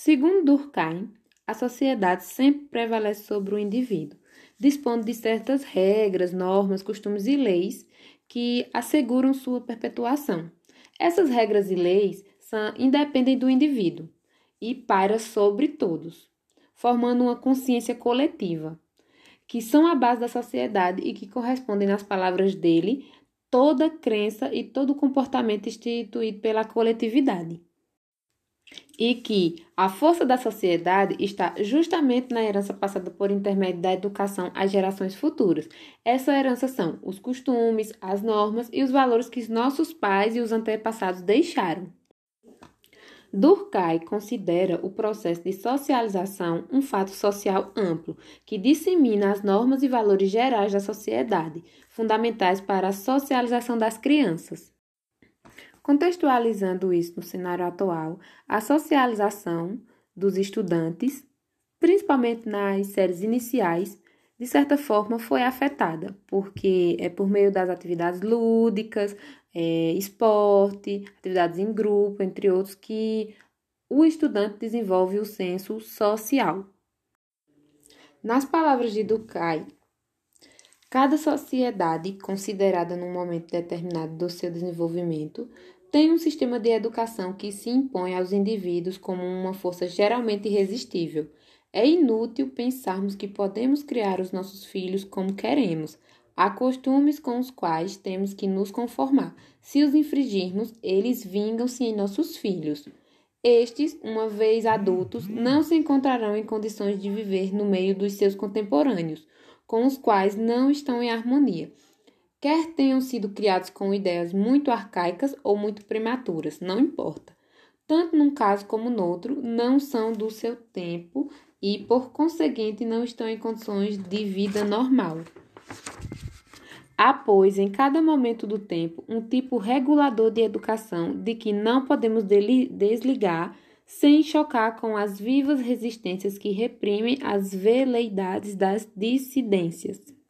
Segundo Durkheim, a sociedade sempre prevalece sobre o indivíduo, dispondo de certas regras, normas, costumes e leis que asseguram sua perpetuação. Essas regras e leis são, independem do indivíduo e pairam sobre todos, formando uma consciência coletiva, que são a base da sociedade e que correspondem, nas palavras dele, toda crença e todo comportamento instituído pela coletividade e que a força da sociedade está justamente na herança passada por intermédio da educação às gerações futuras. Essa herança são os costumes, as normas e os valores que nossos pais e os antepassados deixaram. Durkheim considera o processo de socialização um fato social amplo, que dissemina as normas e valores gerais da sociedade, fundamentais para a socialização das crianças. Contextualizando isso no cenário atual, a socialização dos estudantes, principalmente nas séries iniciais, de certa forma foi afetada, porque é por meio das atividades lúdicas, é, esporte, atividades em grupo, entre outros, que o estudante desenvolve o senso social. Nas palavras de Durkheim, cada sociedade considerada num momento determinado do seu desenvolvimento tem um sistema de educação que se impõe aos indivíduos como uma força geralmente irresistível. É inútil pensarmos que podemos criar os nossos filhos como queremos. Há costumes com os quais temos que nos conformar. Se os infringirmos, eles vingam-se em nossos filhos. Estes, uma vez adultos, não se encontrarão em condições de viver no meio dos seus contemporâneos, com os quais não estão em harmonia quer tenham sido criados com ideias muito arcaicas ou muito prematuras, não importa. Tanto num caso como no outro, não são do seu tempo e, por conseguinte, não estão em condições de vida normal. Há, pois, em cada momento do tempo, um tipo regulador de educação de que não podemos desligar sem chocar com as vivas resistências que reprimem as veleidades das dissidências.